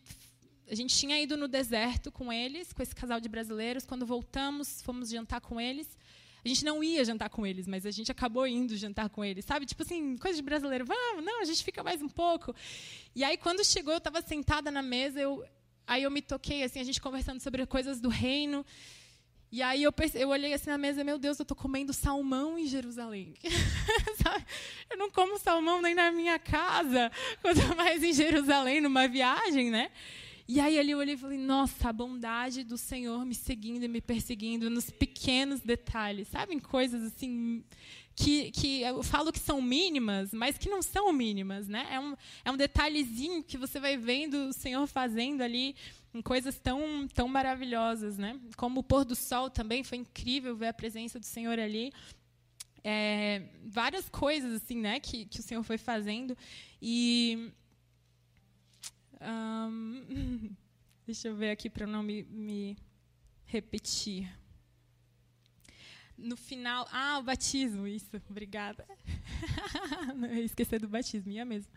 a gente tinha ido no deserto com eles, com esse casal de brasileiros. Quando voltamos, fomos jantar com eles. A gente não ia jantar com eles, mas a gente acabou indo jantar com eles, sabe? Tipo assim, coisa de brasileiro. Vamos, não, a gente fica mais um pouco. E aí, quando chegou, eu estava sentada na mesa, eu, aí eu me toquei, assim, a gente conversando sobre coisas do reino. E aí eu, eu olhei assim na mesa, meu Deus, eu estou comendo salmão em Jerusalém. eu não como salmão nem na minha casa, quanto mais em Jerusalém, numa viagem, né? E aí ali eu olhei e falei, nossa, a bondade do Senhor me seguindo e me perseguindo nos pequenos detalhes, sabem? Coisas assim que, que eu falo que são mínimas, mas que não são mínimas, né? É um, é um detalhezinho que você vai vendo o Senhor fazendo ali coisas tão, tão maravilhosas, né? Como o pôr do sol também, foi incrível ver a presença do Senhor ali. É, várias coisas assim, né, que, que o Senhor foi fazendo e um, deixa eu ver aqui para não me, me repetir. No final. Ah, o batismo, isso, obrigada. esquecer do batismo, ia mesmo.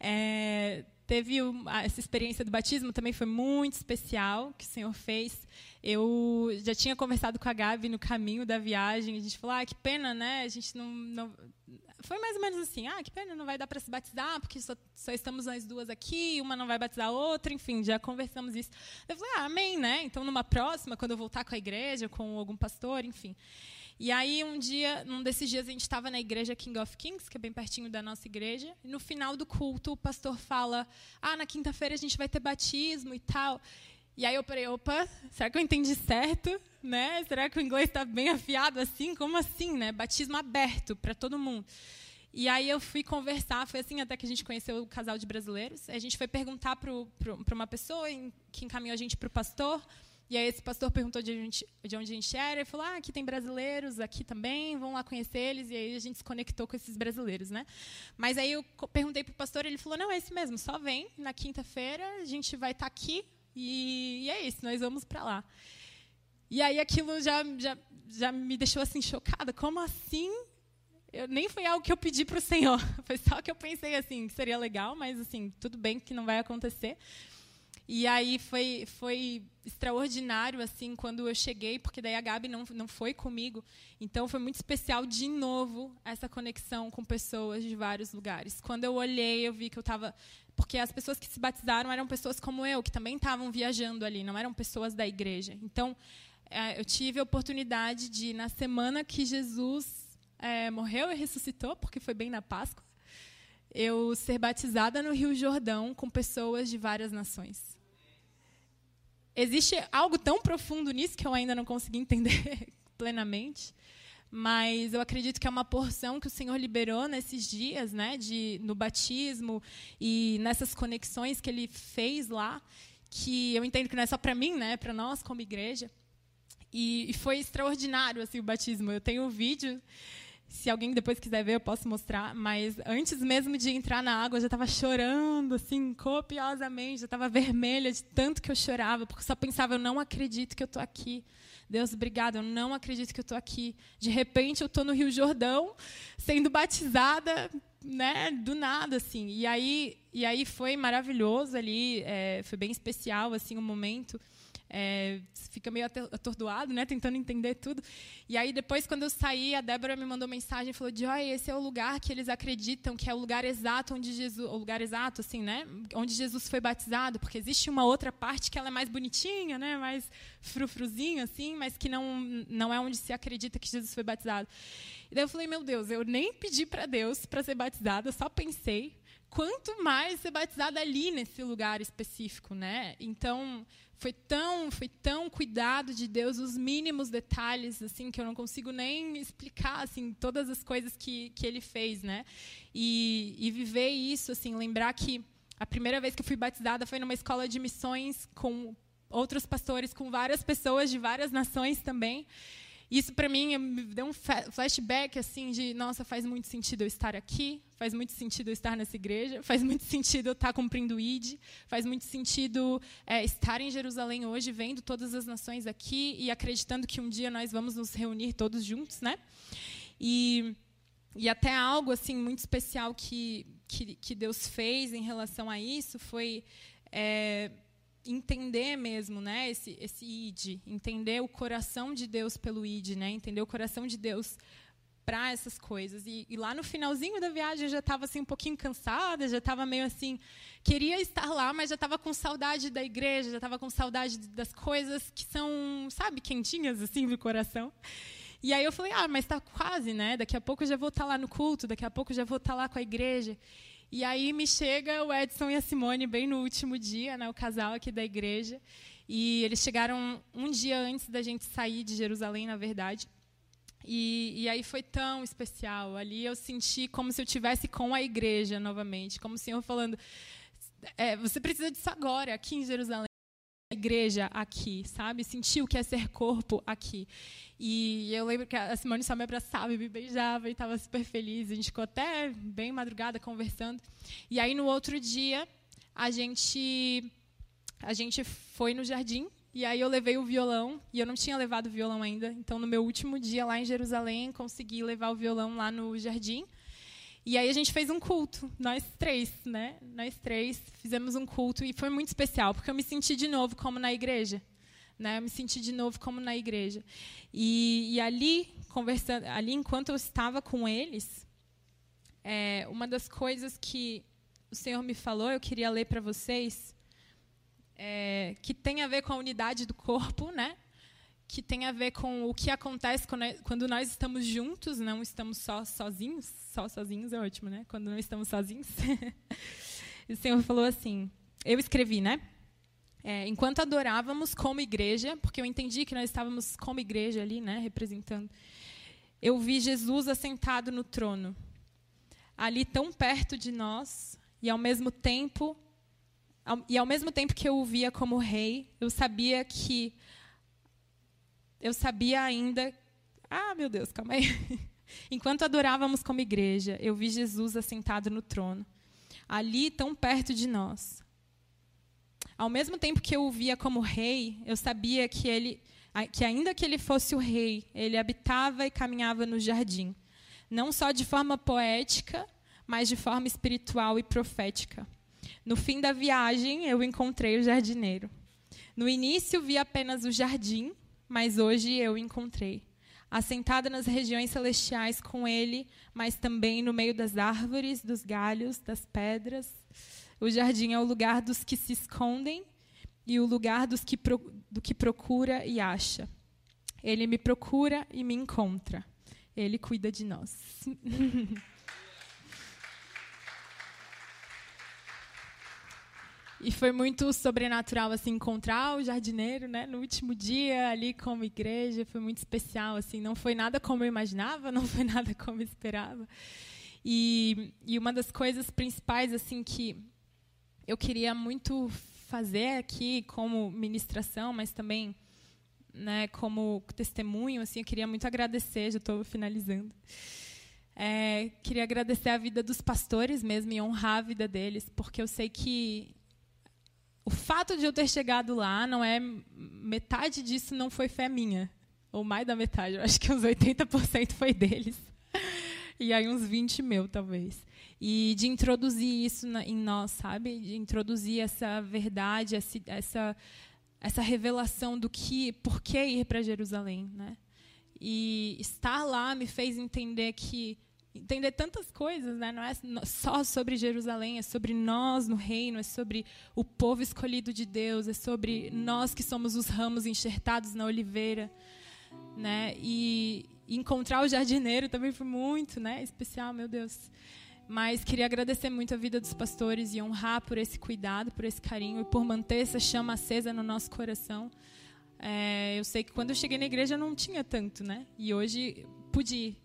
É, teve uma, essa experiência do batismo também foi muito especial que o Senhor fez. Eu já tinha conversado com a Gabi no caminho da viagem. A gente falou: ah, que pena, né? A gente não, não foi mais ou menos assim: ah, que pena, não vai dar para se batizar, porque só, só, estamos nós duas aqui, uma não vai batizar a outra, enfim, já conversamos isso. Eu falei: ah, amém, né? Então, numa próxima, quando eu voltar com a igreja, com algum pastor, enfim. E aí, um dia, num desses dias, a gente estava na igreja King of Kings, que é bem pertinho da nossa igreja. E no final do culto, o pastor fala: Ah, na quinta-feira a gente vai ter batismo e tal. E aí eu falei, opa, será que eu entendi certo? Né? Será que o inglês está bem afiado assim? Como assim, né? Batismo aberto para todo mundo. E aí eu fui conversar, foi assim até que a gente conheceu o casal de brasileiros. A gente foi perguntar para uma pessoa que encaminhou a gente para o pastor. E aí esse pastor perguntou de, gente, de onde a gente era e falou: ah, aqui tem brasileiros, aqui também, vão lá conhecer eles. E aí a gente se conectou com esses brasileiros, né? Mas aí eu perguntei para o pastor, ele falou: não, é esse mesmo, só vem na quinta-feira, a gente vai estar tá aqui, e, e é isso, nós vamos para lá. E aí aquilo já, já, já me deixou assim chocada. Como assim? Eu, nem foi algo que eu pedi para o Senhor. Foi só que eu pensei assim que seria legal, mas assim tudo bem que não vai acontecer. E aí foi, foi extraordinário assim quando eu cheguei, porque daí a Gabi não, não foi comigo. Então foi muito especial de novo essa conexão com pessoas de vários lugares. Quando eu olhei, eu vi que eu estava porque as pessoas que se batizaram eram pessoas como eu, que também estavam viajando ali, não eram pessoas da igreja. Então, é, eu tive a oportunidade de, na semana que Jesus é, morreu e ressuscitou, porque foi bem na Páscoa, eu ser batizada no Rio Jordão com pessoas de várias nações. Existe algo tão profundo nisso que eu ainda não consegui entender plenamente mas eu acredito que é uma porção que o Senhor liberou nesses dias, né, de no batismo e nessas conexões que ele fez lá, que eu entendo que não é só para mim, né, para nós como igreja. E, e, foi extraordinário assim o batismo. Eu tenho um vídeo, se alguém depois quiser ver, eu posso mostrar. Mas antes mesmo de entrar na água, eu já estava chorando assim copiosamente, já estava vermelha de tanto que eu chorava, porque só pensava: eu não acredito que eu estou aqui. Deus, obrigado, eu não acredito que eu estou aqui. De repente, eu estou no Rio Jordão, sendo batizada, né, do nada, assim. E aí, e aí foi maravilhoso ali, é, foi bem especial, assim, o um momento é, fica meio atordoado, né, tentando entender tudo. E aí depois, quando eu saí, a Débora me mandou mensagem e falou: Joy, esse é o lugar que eles acreditam que é o lugar exato onde Jesus, o lugar exato, assim, né, onde Jesus foi batizado, porque existe uma outra parte que ela é mais bonitinha, né, mais frufruzinha, assim, mas que não não é onde se acredita que Jesus foi batizado. E daí eu falei: Meu Deus, eu nem pedi para Deus para ser batizada, só pensei quanto mais ser batizada ali nesse lugar específico, né? Então foi tão, foi tão cuidado de Deus, os mínimos detalhes, assim, que eu não consigo nem explicar, assim, todas as coisas que, que Ele fez, né? E, e viver isso, assim, lembrar que a primeira vez que eu fui batizada foi numa escola de missões com outros pastores, com várias pessoas de várias nações também. Isso para mim me deu um flashback assim de, nossa, faz muito sentido eu estar aqui, faz muito sentido eu estar nessa igreja, faz muito sentido eu estar cumprindo o ID, faz muito sentido é, estar em Jerusalém hoje, vendo todas as nações aqui e acreditando que um dia nós vamos nos reunir todos juntos, né? E e até algo assim muito especial que que, que Deus fez em relação a isso foi é, entender mesmo, né, esse esse id, entender o coração de Deus pelo id, né, entender o coração de Deus para essas coisas. E, e, lá no finalzinho da viagem eu já estava assim um pouquinho cansada, já estava meio assim, queria estar lá, mas já estava com saudade da igreja, já estava com saudade das coisas que são, sabe, quentinhas assim do coração. E aí eu falei: "Ah, mas está quase, né? Daqui a pouco eu já vou estar tá lá no culto, daqui a pouco eu já vou estar tá lá com a igreja". E aí me chega o Edson e a Simone bem no último dia, né, o casal aqui da igreja. E eles chegaram um dia antes da gente sair de Jerusalém, na verdade. E, e, aí foi tão especial. Ali eu senti como se eu tivesse com a igreja novamente, como o Senhor falando: é, você precisa disso agora, aqui em Jerusalém igreja aqui, sabe? Sentir o que é ser corpo aqui. E eu lembro que a Simone só me abraçava e me beijava e estava super feliz. A gente ficou até bem madrugada conversando. E aí no outro dia a gente a gente foi no jardim e aí eu levei o violão e eu não tinha levado o violão ainda. Então no meu último dia lá em Jerusalém consegui levar o violão lá no jardim. E aí a gente fez um culto, nós três, né? Nós três fizemos um culto e foi muito especial, porque eu me senti de novo como na igreja. Né? Eu me senti de novo como na igreja. E, e ali, conversando, ali enquanto eu estava com eles, é, uma das coisas que o Senhor me falou, eu queria ler para vocês, é, que tem a ver com a unidade do corpo, né? Que tem a ver com o que acontece quando nós estamos juntos, não estamos só sozinhos. Só sozinhos é ótimo, né? Quando não estamos sozinhos. o Senhor falou assim: eu escrevi, né? É, enquanto adorávamos como igreja, porque eu entendi que nós estávamos como igreja ali, né, representando, eu vi Jesus assentado no trono, ali tão perto de nós, e ao mesmo tempo, e ao mesmo tempo que eu o via como rei, eu sabia que eu sabia ainda. Ah, meu Deus, calma aí. Enquanto adorávamos como igreja, eu vi Jesus assentado no trono, ali tão perto de nós. Ao mesmo tempo que eu o via como rei, eu sabia que ele, que ainda que ele fosse o rei, ele habitava e caminhava no jardim, não só de forma poética, mas de forma espiritual e profética. No fim da viagem, eu encontrei o jardineiro. No início, vi apenas o jardim, mas hoje eu encontrei. Assentada nas regiões celestiais com ele, mas também no meio das árvores, dos galhos, das pedras. O jardim é o lugar dos que se escondem e o lugar dos que pro, do que procura e acha. Ele me procura e me encontra. Ele cuida de nós. E foi muito sobrenatural assim encontrar o jardineiro, né, no último dia ali como igreja, foi muito especial assim, não foi nada como eu imaginava, não foi nada como eu esperava. E, e uma das coisas principais assim que eu queria muito fazer aqui como ministração, mas também né, como testemunho, assim, eu queria muito agradecer, já estou finalizando. É, queria agradecer a vida dos pastores mesmo e honrar a vida deles, porque eu sei que o fato de eu ter chegado lá não é metade disso não foi fé minha, ou mais da metade, eu acho que uns 80% foi deles. E aí uns 20 meu, talvez. E de introduzir isso na, em nós, sabe? De introduzir essa verdade, essa, essa essa revelação do que, por que ir para Jerusalém, né? E estar lá me fez entender que entender tantas coisas, né? Não é só sobre Jerusalém, é sobre nós no reino, é sobre o povo escolhido de Deus, é sobre nós que somos os ramos enxertados na oliveira, né? E encontrar o jardineiro também foi muito, né? Especial, meu Deus. Mas queria agradecer muito a vida dos pastores e honrar por esse cuidado, por esse carinho e por manter essa chama acesa no nosso coração. É, eu sei que quando eu cheguei na igreja não tinha tanto, né? E hoje pude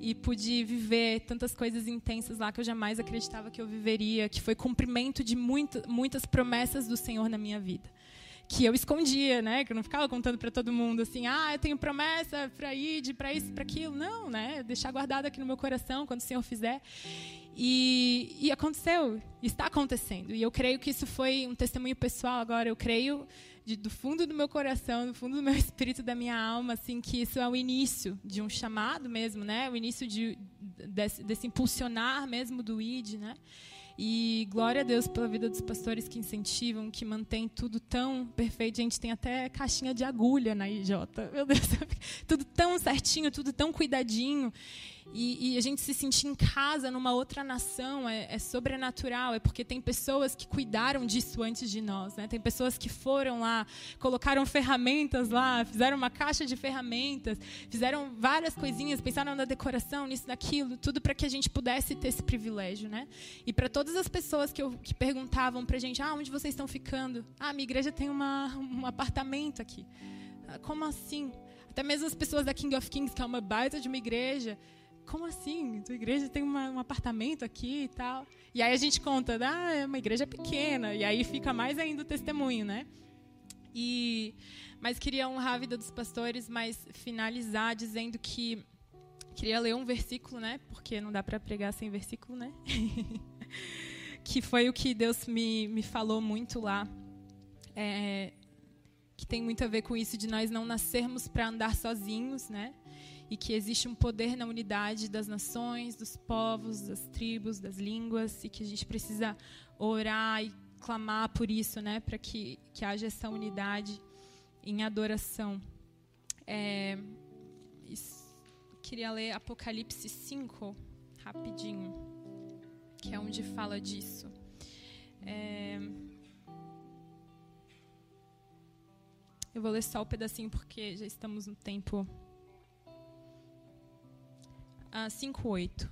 e pude viver tantas coisas intensas lá que eu jamais acreditava que eu viveria, que foi cumprimento de muita, muitas promessas do Senhor na minha vida que eu escondia, né? Que eu não ficava contando para todo mundo assim, ah, eu tenho promessa para ir, para isso, para aquilo. Não, né? Deixar guardado aqui no meu coração quando o Senhor fizer. E, e aconteceu, está acontecendo. E eu creio que isso foi um testemunho pessoal agora. Eu creio de, do fundo do meu coração, do fundo do meu espírito, da minha alma, assim, que isso é o início de um chamado mesmo, né? O início de, desse, desse impulsionar mesmo do ID, né? E glória a Deus pela vida dos pastores que incentivam, que mantêm tudo tão perfeito. A gente tem até caixinha de agulha na IJ. Meu Deus, tudo tão certinho, tudo tão cuidadinho. E, e, a gente se sentir em casa numa outra nação é, é, sobrenatural, é porque tem pessoas que cuidaram disso antes de nós, né? Tem pessoas que foram lá, colocaram ferramentas lá, fizeram uma caixa de ferramentas, fizeram várias coisinhas, pensaram na decoração, nisso, naquilo, tudo para que a gente pudesse ter esse privilégio, né? E para todas as pessoas que, eu, que perguntavam para a gente, ah, onde vocês estão ficando? Ah, minha igreja tem uma, um apartamento aqui. Ah, como assim? Até mesmo as pessoas da King of Kings, que é uma baita de uma igreja, como assim? Tua igreja tem uma, um apartamento aqui e tal. E aí a gente conta, ah, é uma igreja pequena. E aí fica mais ainda o testemunho, né? E, mas queria honrar a vida dos pastores, mas finalizar dizendo que queria ler um versículo, né? Porque não dá para pregar sem versículo, né? que foi o que Deus me, me falou muito lá. É, que tem muito a ver com isso de nós não nascermos para andar sozinhos, né? E que existe um poder na unidade das nações, dos povos, das tribos, das línguas e que a gente precisa orar e clamar por isso, né, para que, que haja essa unidade em adoração. É, queria ler Apocalipse 5 rapidinho, que é onde fala disso. É, eu vou ler só o pedacinho porque já estamos no tempo ah, 5:8.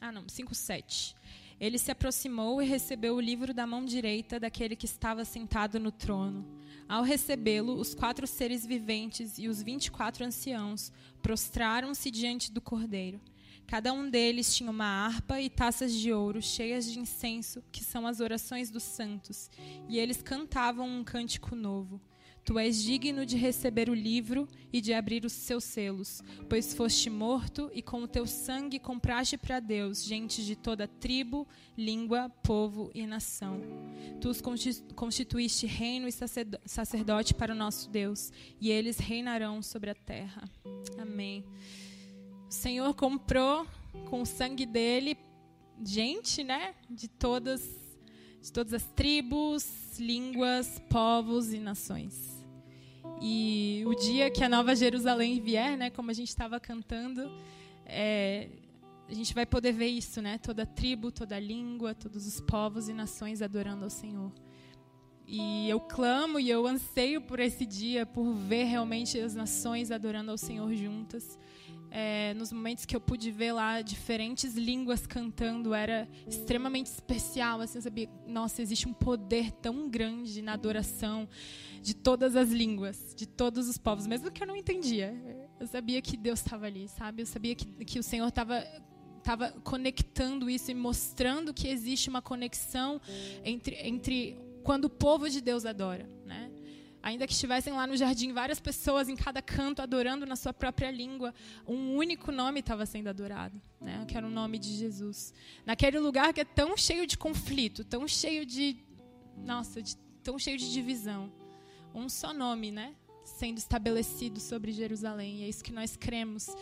Ah, não, 5:7. Ele se aproximou e recebeu o livro da mão direita daquele que estava sentado no trono. Ao recebê-lo, os quatro seres viventes e os vinte e quatro anciãos prostraram-se diante do cordeiro. Cada um deles tinha uma harpa e taças de ouro cheias de incenso, que são as orações dos santos, e eles cantavam um cântico novo. Tu és digno de receber o livro e de abrir os seus selos, pois foste morto e com o teu sangue compraste para Deus gente de toda tribo, língua, povo e nação. Tu os constituíste reino e sacerdote para o nosso Deus, e eles reinarão sobre a terra. Amém. O Senhor comprou com o sangue dele gente, né, de todas de todas as tribos, línguas, povos e nações. E o dia que a Nova Jerusalém vier, né, como a gente estava cantando, é, a gente vai poder ver isso, né? Toda tribo, toda língua, todos os povos e nações adorando ao Senhor. E eu clamo e eu anseio por esse dia, por ver realmente as nações adorando ao Senhor juntas é, nos momentos que eu pude ver lá diferentes línguas cantando, era extremamente especial. Assim, eu sabia, nossa, existe um poder tão grande na adoração de todas as línguas, de todos os povos, mesmo que eu não entendia. Eu sabia que Deus estava ali, sabe? Eu sabia que, que o Senhor estava estava conectando isso e mostrando que existe uma conexão entre, entre quando o povo de Deus adora, né? Ainda que estivessem lá no jardim várias pessoas em cada canto adorando na sua própria língua, um único nome estava sendo adorado, né? Que era o nome de Jesus. Naquele lugar que é tão cheio de conflito, tão cheio de nossa, de, tão cheio de divisão. Um só nome, né? Sendo estabelecido sobre Jerusalém. E é isso que nós cremos.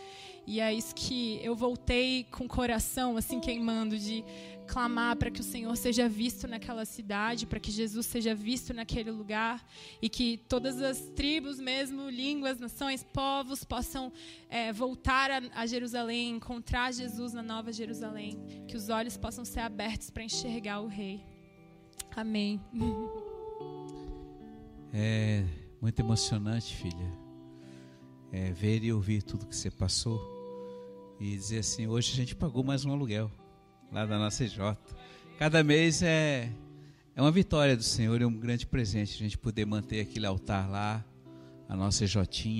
E é isso que eu voltei com o coração assim queimando de clamar para que o Senhor seja visto naquela cidade, para que Jesus seja visto naquele lugar e que todas as tribos, mesmo línguas, nações, povos possam é, voltar a, a Jerusalém, encontrar Jesus na Nova Jerusalém, que os olhos possam ser abertos para enxergar o Rei. Amém. É muito emocionante, filha, é, ver e ouvir tudo que você passou e dizer assim: hoje a gente pagou mais um aluguel lá da nossa EJ. Cada mês é, é uma vitória do Senhor e um grande presente a gente poder manter aquele altar lá, a nossa EJ,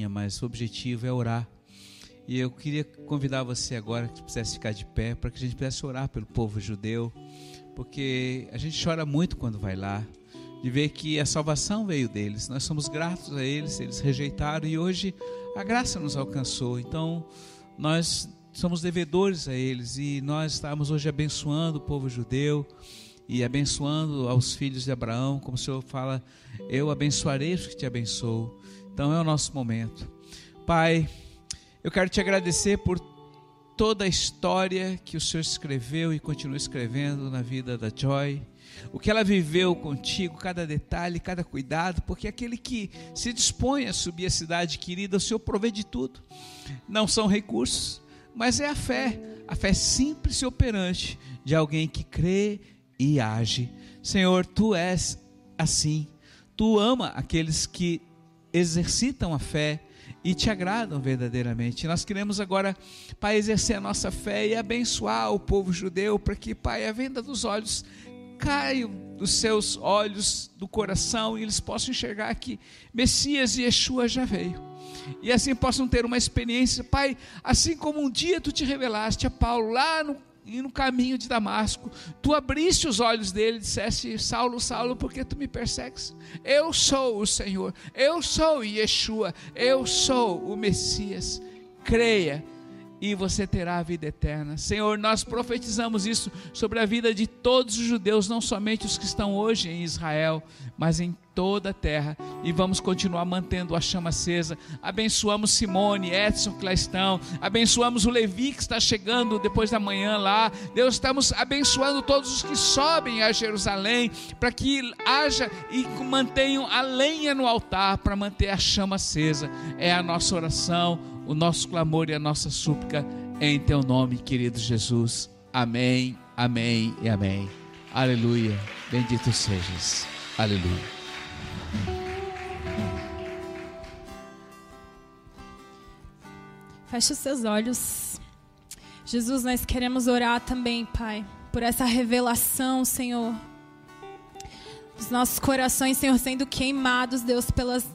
mas o objetivo é orar. E eu queria convidar você agora que pudesse ficar de pé para que a gente pudesse orar pelo povo judeu, porque a gente chora muito quando vai lá, de ver que a salvação veio deles. Nós somos gratos a eles, eles rejeitaram e hoje a graça nos alcançou. Então, nós somos devedores a eles e nós estamos hoje abençoando o povo judeu e abençoando aos filhos de Abraão, como o Senhor fala, eu abençoarei os que te abençoo. Então é o nosso momento. Pai, eu quero te agradecer por toda a história que o Senhor escreveu e continua escrevendo na vida da Joy. O que ela viveu contigo, cada detalhe, cada cuidado, porque aquele que se dispõe a subir a cidade querida, o Senhor provê de tudo. Não são recursos, mas é a fé, a fé simples e operante de alguém que crê e age. Senhor, tu és assim. Tu ama aqueles que exercitam a fé e te agradam verdadeiramente. Nós queremos agora, Pai, exercer a nossa fé e abençoar o povo judeu para que, Pai, a venda dos olhos caia dos seus olhos do coração e eles possam enxergar que Messias e Yeshua já veio e assim possam ter uma experiência, Pai, assim como um dia tu te revelaste a Paulo lá no, no caminho de Damasco, tu abriste os olhos dele e disseste: Saulo, Saulo, por que tu me persegues? Eu sou o Senhor, eu sou Yeshua, eu sou o Messias. Creia e você terá a vida eterna. Senhor, nós profetizamos isso sobre a vida de todos os judeus, não somente os que estão hoje em Israel, mas em toda a terra. E vamos continuar mantendo a chama acesa. Abençoamos Simone, Edson que lá estão. Abençoamos o Levi que está chegando depois da manhã lá. Deus, estamos abençoando todos os que sobem a Jerusalém para que haja e mantenham a lenha no altar para manter a chama acesa. É a nossa oração o nosso clamor e a nossa súplica em teu nome, querido Jesus. Amém, amém e amém. Aleluia. Bendito sejas. Aleluia. Feche os seus olhos. Jesus, nós queremos orar também, Pai, por essa revelação, Senhor. Os nossos corações, Senhor, sendo queimados, Deus, pelas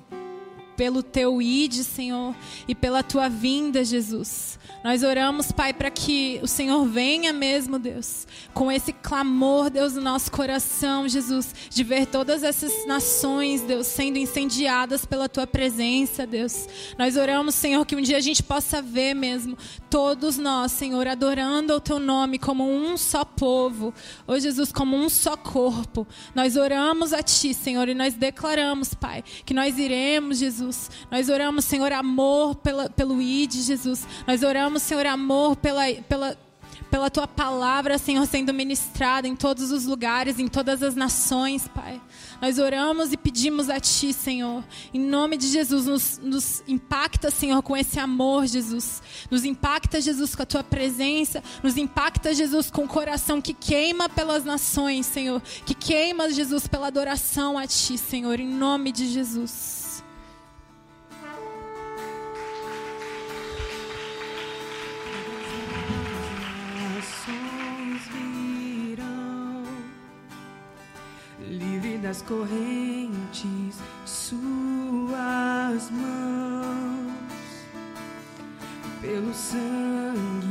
pelo teu ide, Senhor, e pela tua vinda, Jesus. Nós oramos, Pai, para que o Senhor venha mesmo, Deus, com esse clamor, Deus, no nosso coração, Jesus, de ver todas essas nações, Deus, sendo incendiadas pela tua presença, Deus. Nós oramos, Senhor, que um dia a gente possa ver mesmo todos nós, Senhor, adorando o teu nome como um só povo, ô Jesus, como um só corpo. Nós oramos a ti, Senhor, e nós declaramos, Pai, que nós iremos, Jesus Jesus. Nós oramos, Senhor, amor pela, pelo ID, Jesus. Nós oramos, Senhor, amor pela, pela, pela tua palavra, Senhor, sendo ministrada em todos os lugares, em todas as nações, Pai. Nós oramos e pedimos a Ti, Senhor, em nome de Jesus, nos, nos, impacta, Senhor, com esse amor, Jesus. Nos impacta, Jesus, com a Tua presença. Nos impacta, Jesus, com o coração que queima pelas nações, Senhor. Que queima, Jesus, pela adoração a Ti, Senhor, em nome de Jesus. Das correntes, suas mãos, pelo sangue